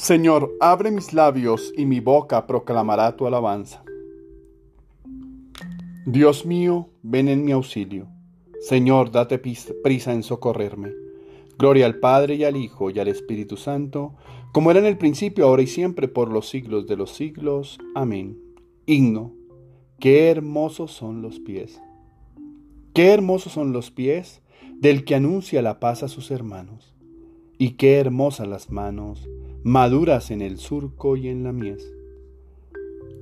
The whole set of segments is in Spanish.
Señor, abre mis labios y mi boca proclamará tu alabanza. Dios mío, ven en mi auxilio. Señor, date prisa en socorrerme. Gloria al Padre y al Hijo y al Espíritu Santo, como era en el principio, ahora y siempre, por los siglos de los siglos. Amén. Himno. Qué hermosos son los pies. Qué hermosos son los pies del que anuncia la paz a sus hermanos. Y qué hermosas las manos maduras en el surco y en la mies.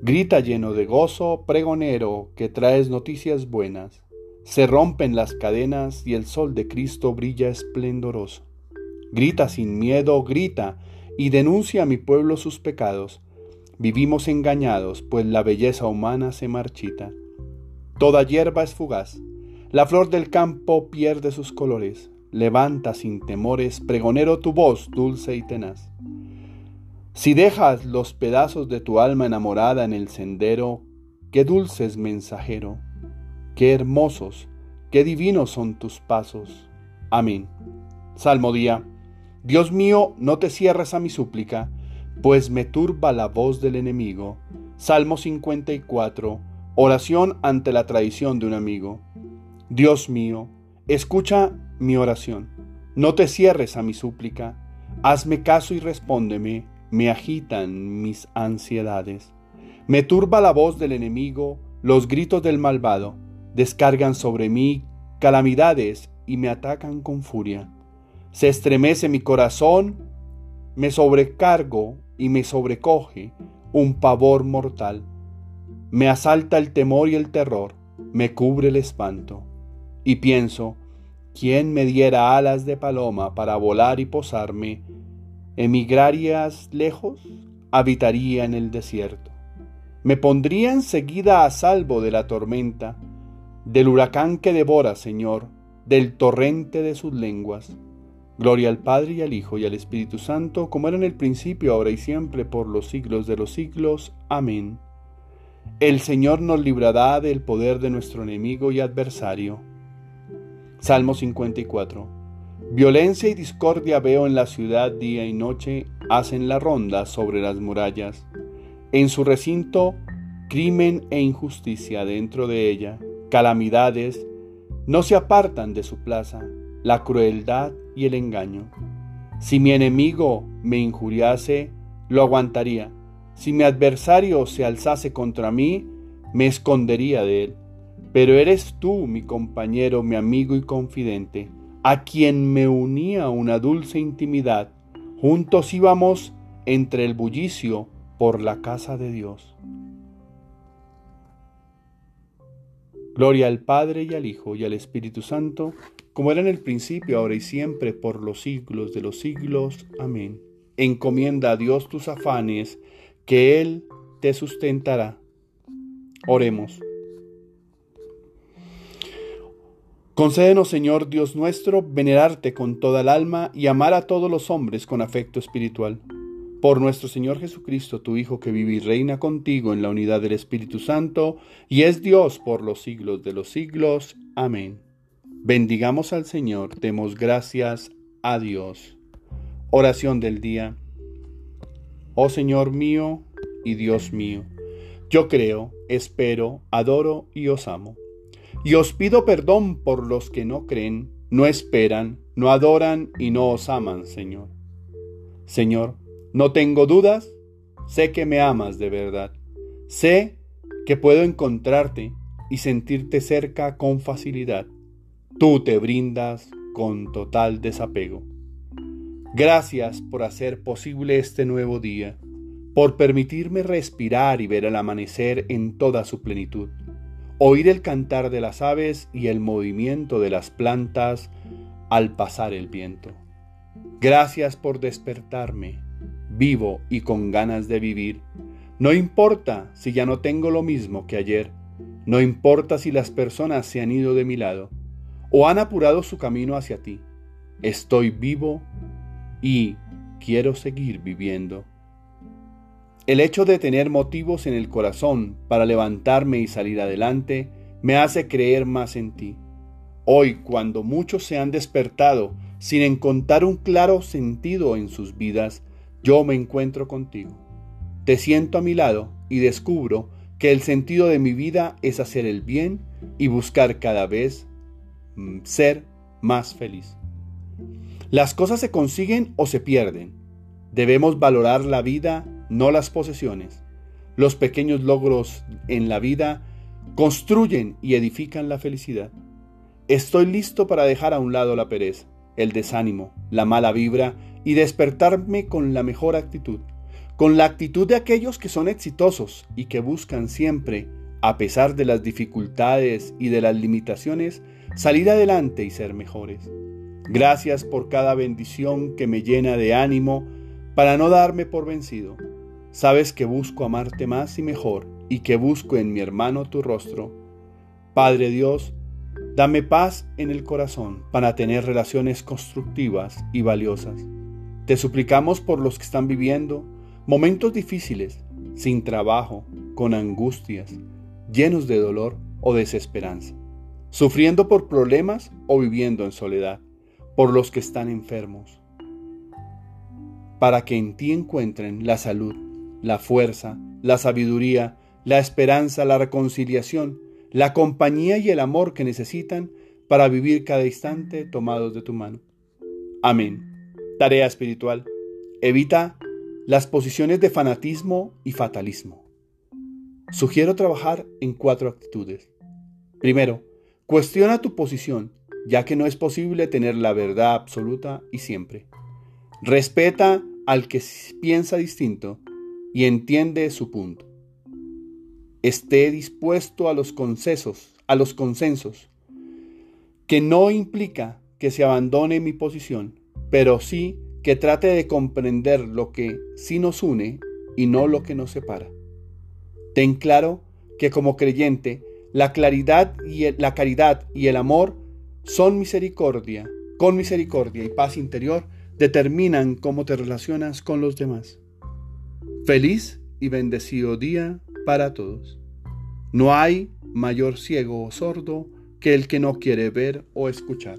Grita lleno de gozo, pregonero, que traes noticias buenas. Se rompen las cadenas y el sol de Cristo brilla esplendoroso. Grita sin miedo, grita, y denuncia a mi pueblo sus pecados. Vivimos engañados, pues la belleza humana se marchita. Toda hierba es fugaz, la flor del campo pierde sus colores. Levanta sin temores, pregonero, tu voz dulce y tenaz. Si dejas los pedazos de tu alma enamorada en el sendero, qué dulces mensajero, qué hermosos, qué divinos son tus pasos. Amén. Salmo día. Dios mío, no te cierres a mi súplica, pues me turba la voz del enemigo. Salmo 54. Oración ante la traición de un amigo. Dios mío, escucha mi oración. No te cierres a mi súplica. Hazme caso y respóndeme me agitan mis ansiedades. Me turba la voz del enemigo, los gritos del malvado, descargan sobre mí calamidades y me atacan con furia. Se estremece mi corazón, me sobrecargo y me sobrecoge un pavor mortal. Me asalta el temor y el terror, me cubre el espanto. Y pienso, ¿quién me diera alas de paloma para volar y posarme emigrarías lejos, habitaría en el desierto. Me pondría enseguida a salvo de la tormenta, del huracán que devora, Señor, del torrente de sus lenguas. Gloria al Padre y al Hijo y al Espíritu Santo, como era en el principio, ahora y siempre, por los siglos de los siglos. Amén. El Señor nos librará del poder de nuestro enemigo y adversario. Salmo 54. Violencia y discordia veo en la ciudad día y noche, hacen la ronda sobre las murallas. En su recinto, crimen e injusticia dentro de ella, calamidades, no se apartan de su plaza, la crueldad y el engaño. Si mi enemigo me injuriase, lo aguantaría. Si mi adversario se alzase contra mí, me escondería de él. Pero eres tú, mi compañero, mi amigo y confidente a quien me unía una dulce intimidad. Juntos íbamos entre el bullicio por la casa de Dios. Gloria al Padre y al Hijo y al Espíritu Santo, como era en el principio, ahora y siempre, por los siglos de los siglos. Amén. Encomienda a Dios tus afanes, que Él te sustentará. Oremos. Concédenos, Señor Dios nuestro, venerarte con toda el alma y amar a todos los hombres con afecto espiritual. Por nuestro Señor Jesucristo, tu Hijo, que vive y reina contigo en la unidad del Espíritu Santo, y es Dios por los siglos de los siglos. Amén. Bendigamos al Señor, demos gracias a Dios. Oración del día. Oh Señor mío y Dios mío, yo creo, espero, adoro y os amo. Y os pido perdón por los que no creen, no esperan, no adoran y no os aman, Señor. Señor, no tengo dudas, sé que me amas de verdad. Sé que puedo encontrarte y sentirte cerca con facilidad. Tú te brindas con total desapego. Gracias por hacer posible este nuevo día, por permitirme respirar y ver el amanecer en toda su plenitud oír el cantar de las aves y el movimiento de las plantas al pasar el viento. Gracias por despertarme, vivo y con ganas de vivir. No importa si ya no tengo lo mismo que ayer, no importa si las personas se han ido de mi lado o han apurado su camino hacia ti. Estoy vivo y quiero seguir viviendo. El hecho de tener motivos en el corazón para levantarme y salir adelante me hace creer más en ti. Hoy, cuando muchos se han despertado sin encontrar un claro sentido en sus vidas, yo me encuentro contigo. Te siento a mi lado y descubro que el sentido de mi vida es hacer el bien y buscar cada vez mm, ser más feliz. Las cosas se consiguen o se pierden. Debemos valorar la vida, no las posesiones. Los pequeños logros en la vida construyen y edifican la felicidad. Estoy listo para dejar a un lado la pereza, el desánimo, la mala vibra y despertarme con la mejor actitud, con la actitud de aquellos que son exitosos y que buscan siempre, a pesar de las dificultades y de las limitaciones, salir adelante y ser mejores. Gracias por cada bendición que me llena de ánimo para no darme por vencido. Sabes que busco amarte más y mejor y que busco en mi hermano tu rostro. Padre Dios, dame paz en el corazón para tener relaciones constructivas y valiosas. Te suplicamos por los que están viviendo momentos difíciles, sin trabajo, con angustias, llenos de dolor o desesperanza, sufriendo por problemas o viviendo en soledad, por los que están enfermos, para que en ti encuentren la salud, la fuerza, la sabiduría, la esperanza, la reconciliación, la compañía y el amor que necesitan para vivir cada instante tomados de tu mano. Amén. Tarea espiritual. Evita las posiciones de fanatismo y fatalismo. Sugiero trabajar en cuatro actitudes. Primero, cuestiona tu posición, ya que no es posible tener la verdad absoluta y siempre. Respeta al que piensa distinto y entiende su punto. Esté dispuesto a los consensos, a los consensos, que no implica que se abandone mi posición, pero sí que trate de comprender lo que sí nos une y no lo que nos separa. Ten claro que como creyente, la claridad y la caridad y el amor son misericordia, con misericordia y paz interior determinan cómo te relacionas con los demás. Feliz y bendecido día para todos. No hay mayor ciego o sordo que el que no quiere ver o escuchar.